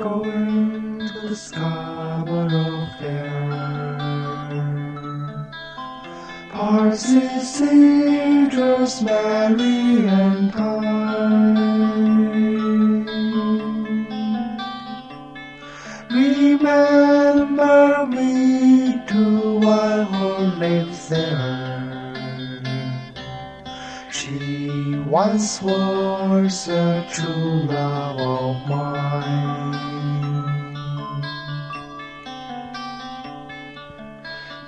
going to the Scarborough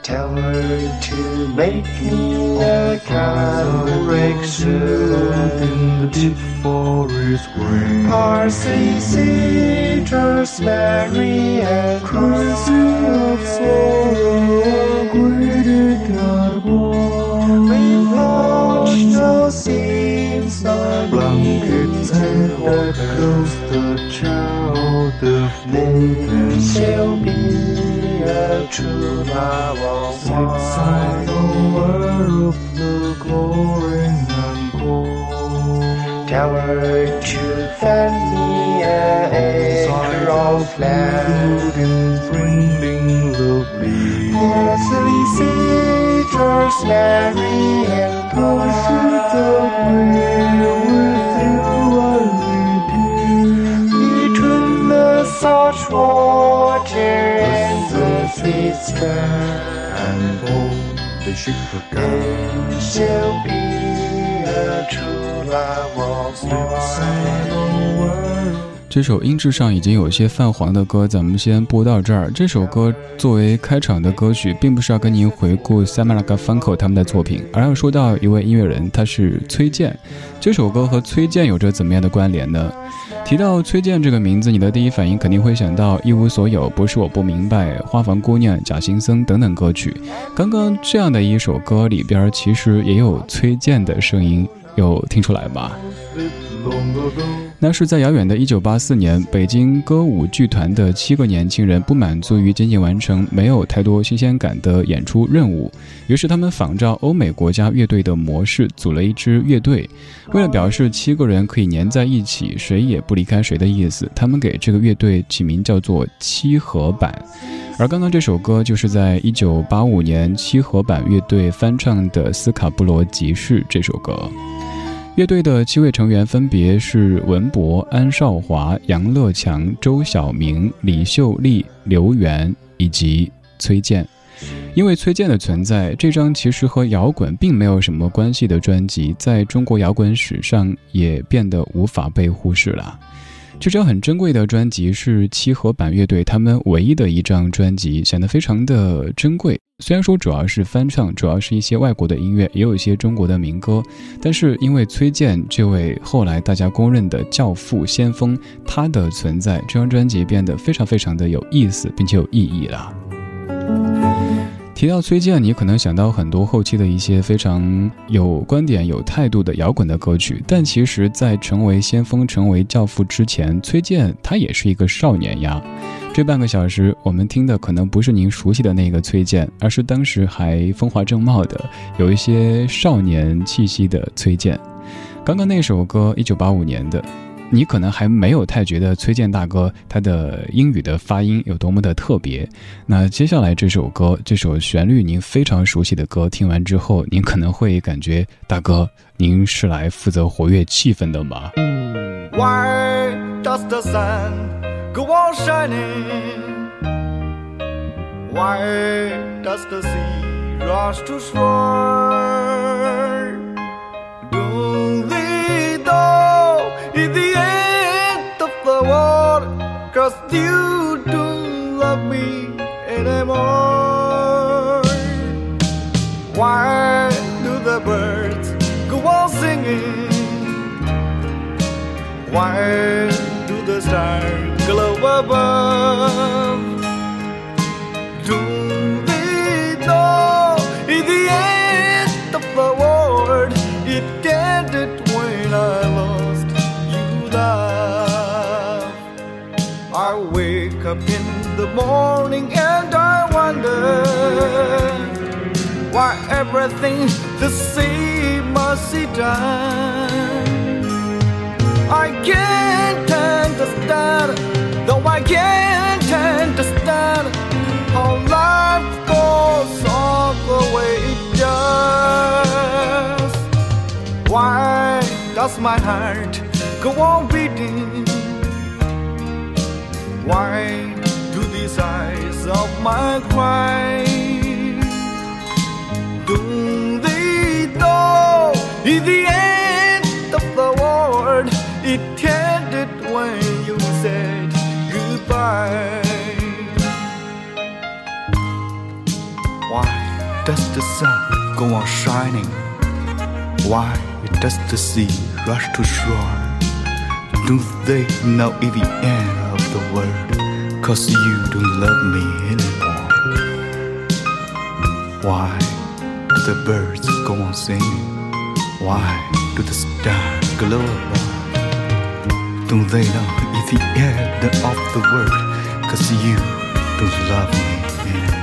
Tell her to make me a coloration in the deep forest green. Parsley, cedars, Mary, and Crazy of sorrow, greeted God We launched no seams, no Blankets and echoes, the child of moon She'll be the truth I won't the world of the glory and gold Tell her to fend me an acre of land and bringing lovely the citrus, Mary and Pine and gold. They shoot the. She'll be a true love of mine. 这首音质上已经有些泛黄的歌，咱们先播到这儿。这首歌作为开场的歌曲，并不是要跟您回顾 Samara Garfunkel 他们的作品，而要说到一位音乐人，他是崔健。这首歌和崔健有着怎么样的关联呢？提到崔健这个名字，你的第一反应肯定会想到《一无所有》《不是我不明白》《花房姑娘》《假行僧》等等歌曲。刚刚这样的一首歌里边，其实也有崔健的声音，有听出来吗？那是在遥远的1984年，北京歌舞剧团的七个年轻人不满足于仅仅完成没有太多新鲜感的演出任务，于是他们仿照欧美国家乐队的模式，组了一支乐队。为了表示七个人可以粘在一起，谁也不离开谁的意思，他们给这个乐队起名叫做“七合版”。而刚刚这首歌就是在1985年七合版乐队翻唱的《斯卡布罗集市》这首歌。乐队的七位成员分别是文博、安少华、杨乐强、周晓明、李秀丽、刘源以及崔健。因为崔健的存在，这张其实和摇滚并没有什么关系的专辑，在中国摇滚史上也变得无法被忽视了。这张很珍贵的专辑是七合板乐队他们唯一的一张专辑，显得非常的珍贵。虽然说主要是翻唱，主要是一些外国的音乐，也有一些中国的民歌，但是因为崔健这位后来大家公认的教父先锋，他的存在，这张专辑变得非常非常的有意思，并且有意义了。提到崔健，你可能想到很多后期的一些非常有观点、有态度的摇滚的歌曲，但其实，在成为先锋、成为教父之前，崔健他也是一个少年呀。这半个小时，我们听的可能不是您熟悉的那个崔健，而是当时还风华正茂的、有一些少年气息的崔健。刚刚那首歌，一九八五年的。你可能还没有太觉得崔健大哥他的英语的发音有多么的特别。那接下来这首歌，这首旋律您非常熟悉的歌，听完之后，您可能会感觉，大哥，您是来负责活跃气氛的吗？Why does the sun go on shining? Why does the sea rush to shore? Cause you don't love me anymore. Why do the birds go on singing? Why do the stars glow above? I wake up in the morning and I wonder why everything the same must be done. I can't understand way I can't understand how life goes on the way it does. Why does my heart go on beating? Why do these eyes of mine cry? Don't they know in the end of the world it ended when you said goodbye? Why does the sun go on shining? Why does the sea rush to shore? Don't they know in the end the world? Cause you don't love me anymore. Why do the birds go on singing? Why do the stars glow above? Don't they know it's the end of the world? Cause you don't love me anymore.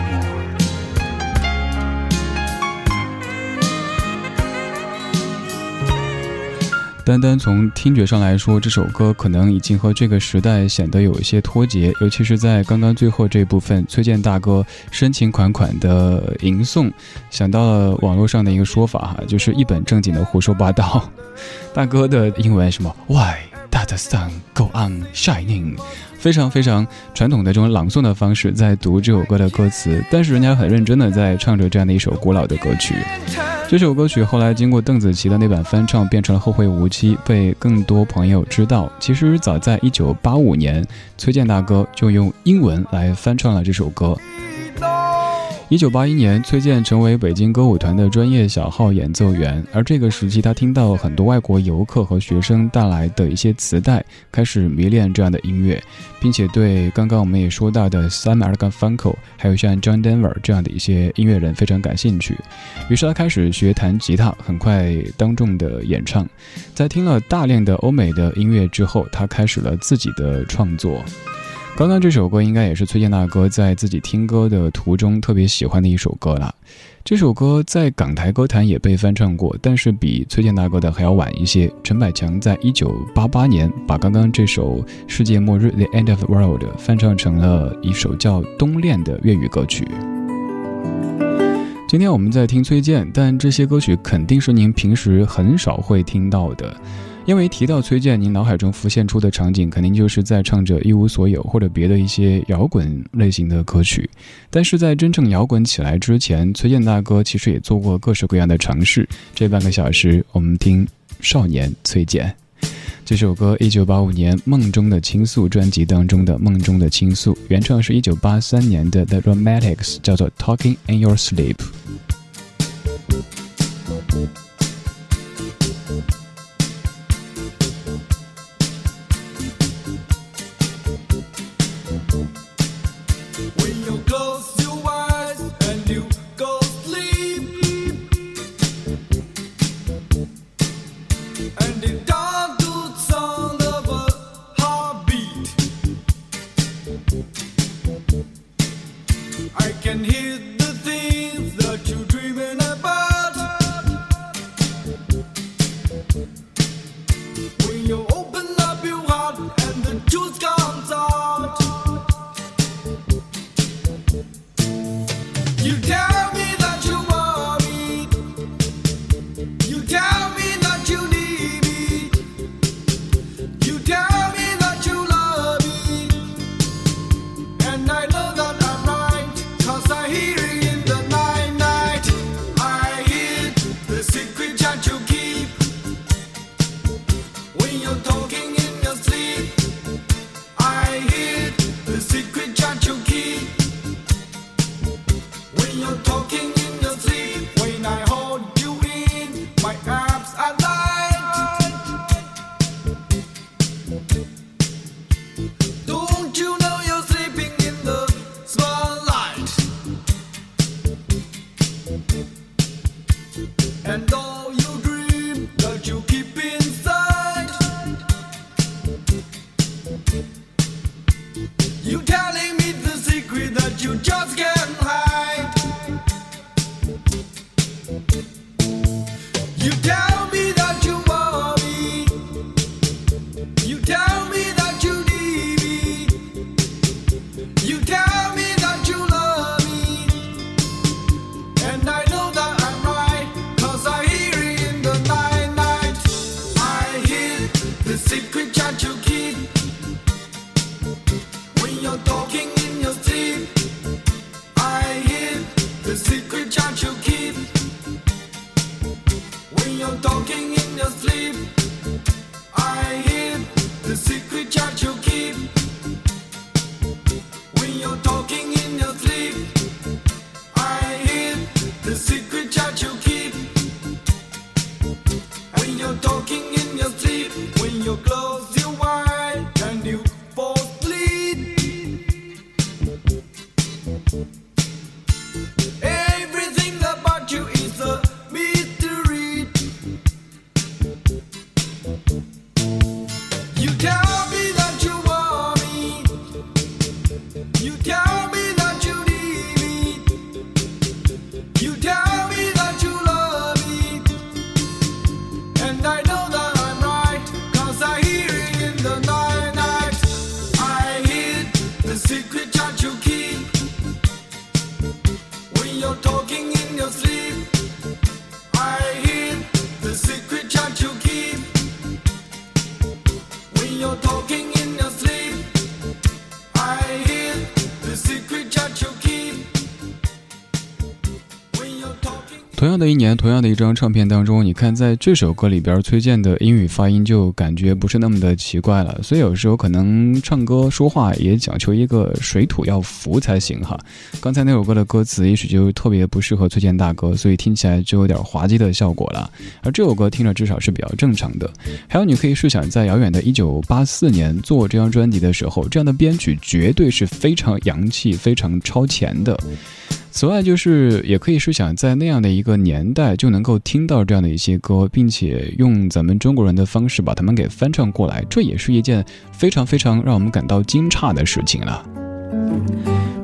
单单从听觉上来说，这首歌可能已经和这个时代显得有一些脱节，尤其是在刚刚最后这部分，崔健大哥深情款款的吟诵，想到了网络上的一个说法哈，就是一本正经的胡说八道。大哥的英文什么？Why does the sun go on shining？非常非常传统的这种朗诵的方式在读这首歌的歌词，但是人家很认真的在唱着这样的一首古老的歌曲。这首歌曲后来经过邓紫棋的那版翻唱，变成了《后会无期》，被更多朋友知道。其实早在1985年，崔健大哥就用英文来翻唱了这首歌。一九八一年，崔健成为北京歌舞团的专业小号演奏员，而这个时期，他听到很多外国游客和学生带来的一些磁带，开始迷恋这样的音乐，并且对刚刚我们也说到的 Sam Garfunkel，还有像 John Denver 这样的一些音乐人非常感兴趣。于是他开始学弹吉他，很快当众的演唱。在听了大量的欧美的音乐之后，他开始了自己的创作。刚刚这首歌应该也是崔健大哥在自己听歌的途中特别喜欢的一首歌了。这首歌在港台歌坛也被翻唱过，但是比崔健大哥的还要晚一些。陈百强在一九八八年把刚刚这首《世界末日》The End of the World 翻唱成了一首叫《冬恋》的粤语歌曲。今天我们在听崔健，但这些歌曲肯定是您平时很少会听到的。因为提到崔健，您脑海中浮现出的场景肯定就是在唱着《一无所有》或者别的一些摇滚类型的歌曲。但是在真正摇滚起来之前，崔健大哥其实也做过各式各样的尝试。这半个小时，我们听少年崔健这首歌，一九八五年《梦中的倾诉》专辑当中的《梦中的倾诉》，原唱是一九八三年的 The Romantics，叫做《Talking in Your Sleep》。样的一年，同样的一张唱片当中，你看在这首歌里边，崔健的英语发音就感觉不是那么的奇怪了。所以有时候可能唱歌说话也讲求一个水土要服才行哈。刚才那首歌的歌词也许就特别不适合崔健大哥，所以听起来就有点滑稽的效果了。而这首歌听着至少是比较正常的。还有，你可以试想，在遥远的1984年做这张专辑的时候，这样的编曲绝对是非常洋气、非常超前的。此外，就是也可以是想，在那样的一个年代，就能够听到这样的一些歌，并且用咱们中国人的方式把它们给翻唱过来，这也是一件非常非常让我们感到惊诧的事情了。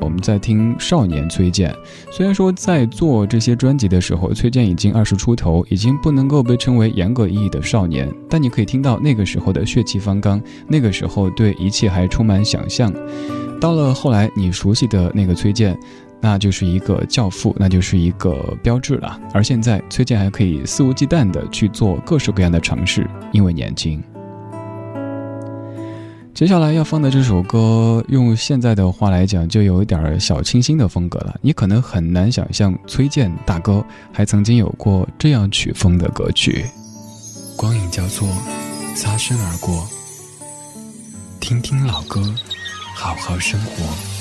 我们在听少年崔健，虽然说在做这些专辑的时候，崔健已经二十出头，已经不能够被称为严格意义的少年，但你可以听到那个时候的血气方刚，那个时候对一切还充满想象。到了后来，你熟悉的那个崔健。那就是一个教父，那就是一个标志了。而现在，崔健还可以肆无忌惮地去做各式各样的尝试，因为年轻。接下来要放的这首歌，用现在的话来讲，就有一点小清新的风格了。你可能很难想象，崔健大哥还曾经有过这样曲风的歌曲。光影交错，擦身而过，听听老歌，好好生活。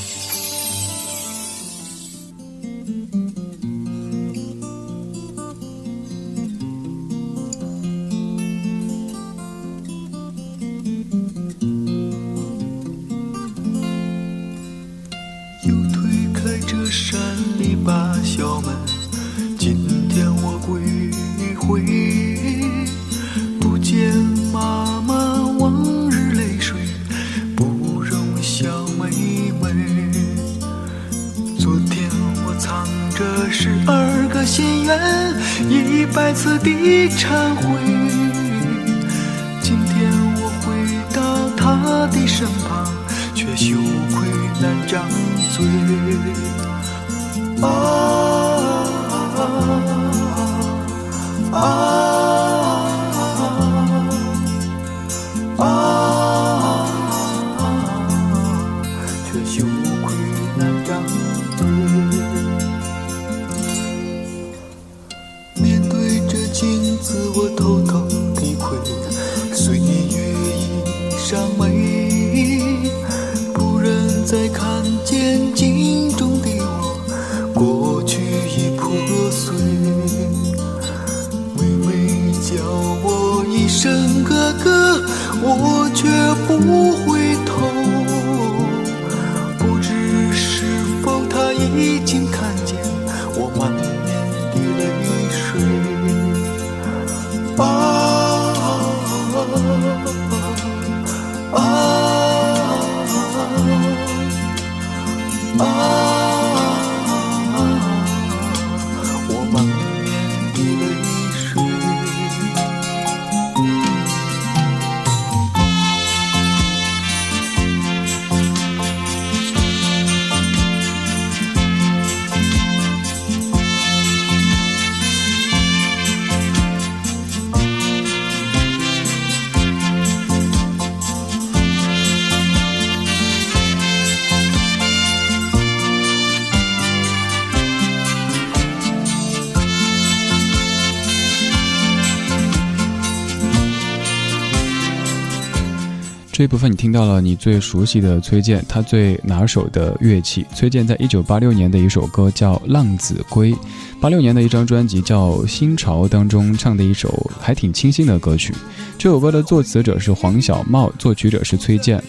百次的忏悔。今天我回到他的身旁，却羞愧难张嘴。啊啊啊！这一部分你听到了你最熟悉的崔健，他最拿手的乐器。崔健在一九八六年的一首歌叫《浪子归》，八六年的一张专辑叫《新潮》当中唱的一首还挺清新的歌曲。这首歌的作词者是黄小茂，作曲者是崔健。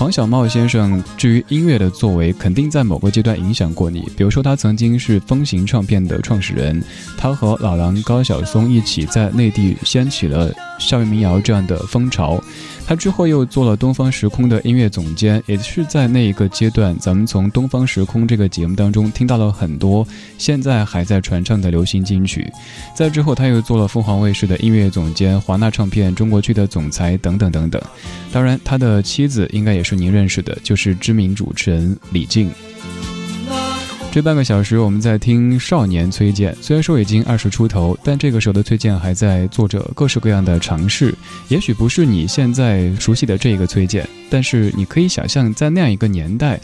黄小茂先生，至于音乐的作为，肯定在某个阶段影响过你。比如说，他曾经是风行唱片的创始人，他和老狼高晓松一起在内地掀起了校园民谣这样的风潮。他之后又做了东方时空的音乐总监，也是在那一个阶段，咱们从东方时空这个节目当中听到了很多现在还在传唱的流行金曲。在之后，他又做了凤凰卫视的音乐总监、华纳唱片中国区的总裁等等等等。当然，他的妻子应该也是是您认识的，就是知名主持人李静。这半个小时，我们在听少年崔健。虽然说已经二十出头，但这个时候的崔健还在做着各式各样的尝试。也许不是你现在熟悉的这个崔健，但是你可以想象，在那样一个年代，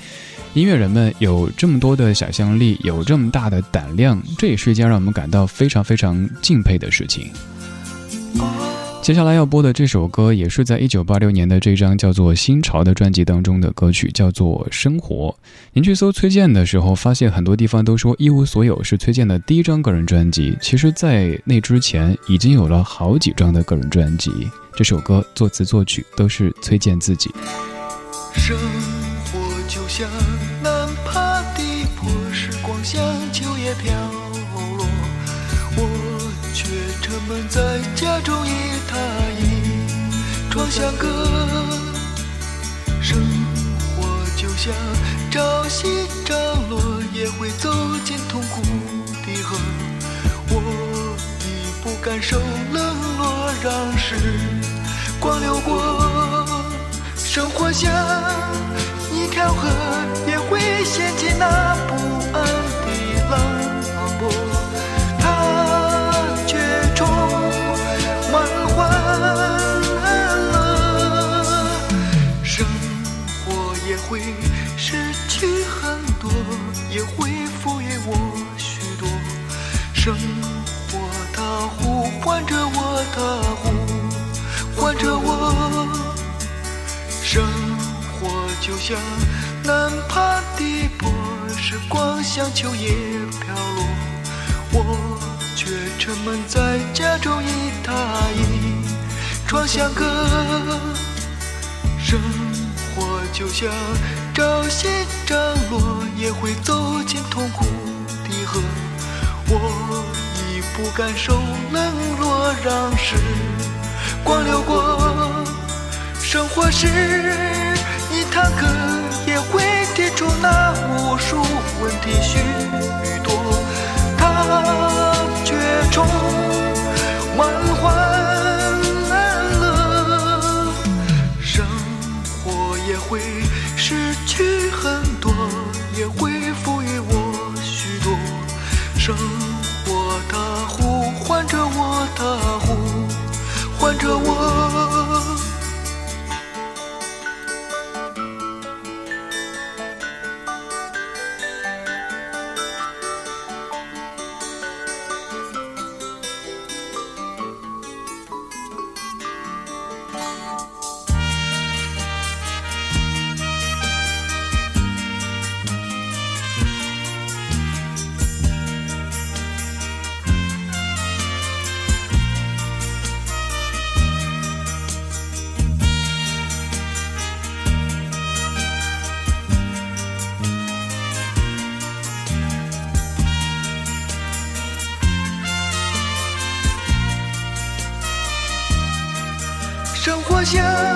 音乐人们有这么多的想象力，有这么大的胆量，这也是一件让我们感到非常非常敬佩的事情。接下来要播的这首歌，也是在一九八六年的这张叫做《新潮》的专辑当中的歌曲，叫做《生活》。您去搜崔健的时候，发现很多地方都说《一无所有》是崔健的第一张个人专辑。其实，在那之前，已经有了好几张的个人专辑。这首歌作词作曲都是崔健自己。生活就像窗相隔。生活就像朝夕涨落，也会走进痛苦的河。我已不敢受冷落，让时光流过。生活像一条河，也会掀起那不安唤着我，的呼唤着我。生活就像难爬的坡，时光像秋叶飘落，我却沉闷在家中一榻一窗相隔。生活就像朝夕涨落，也会走进痛苦的河。我不敢受冷落，让时光流过。生活是一堂课，也会提出那无数问题许多，它却充满欢乐。生活也会失去很多，也会想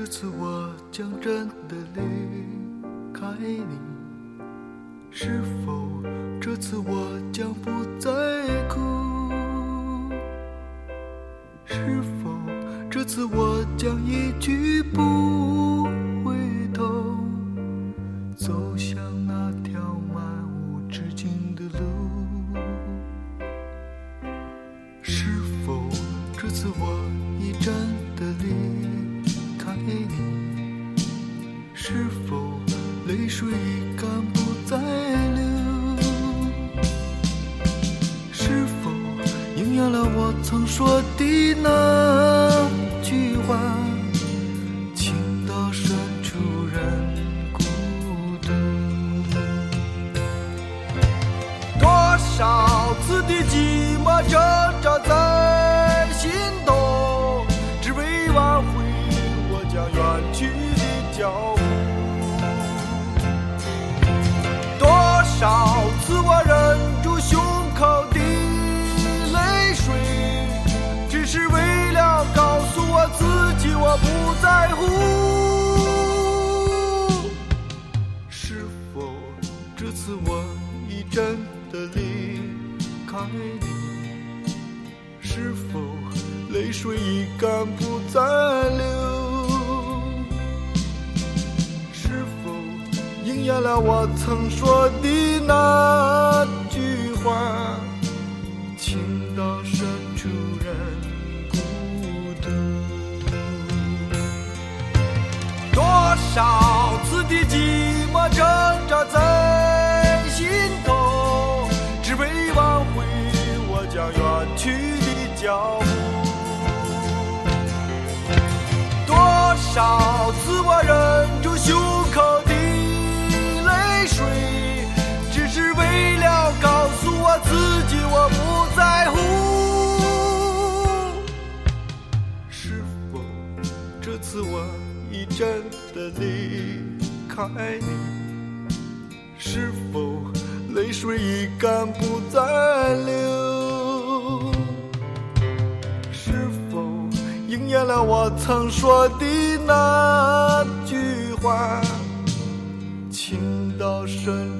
这次我将真的离开你？是否这次我将不再哭？是否这次我将一去不哦。是否这次我已真的离开你？是否泪水已干不再流？是否应验了我曾说的那句话？的寂寞挣扎在心头，只为挽回我将远去的脚步。多少次我忍住胸口的泪水，只是为了告诉我自己我不在乎。是否这次我已真的离爱你？是否泪水已干不再流？是否应验了我曾说的那句话？情到深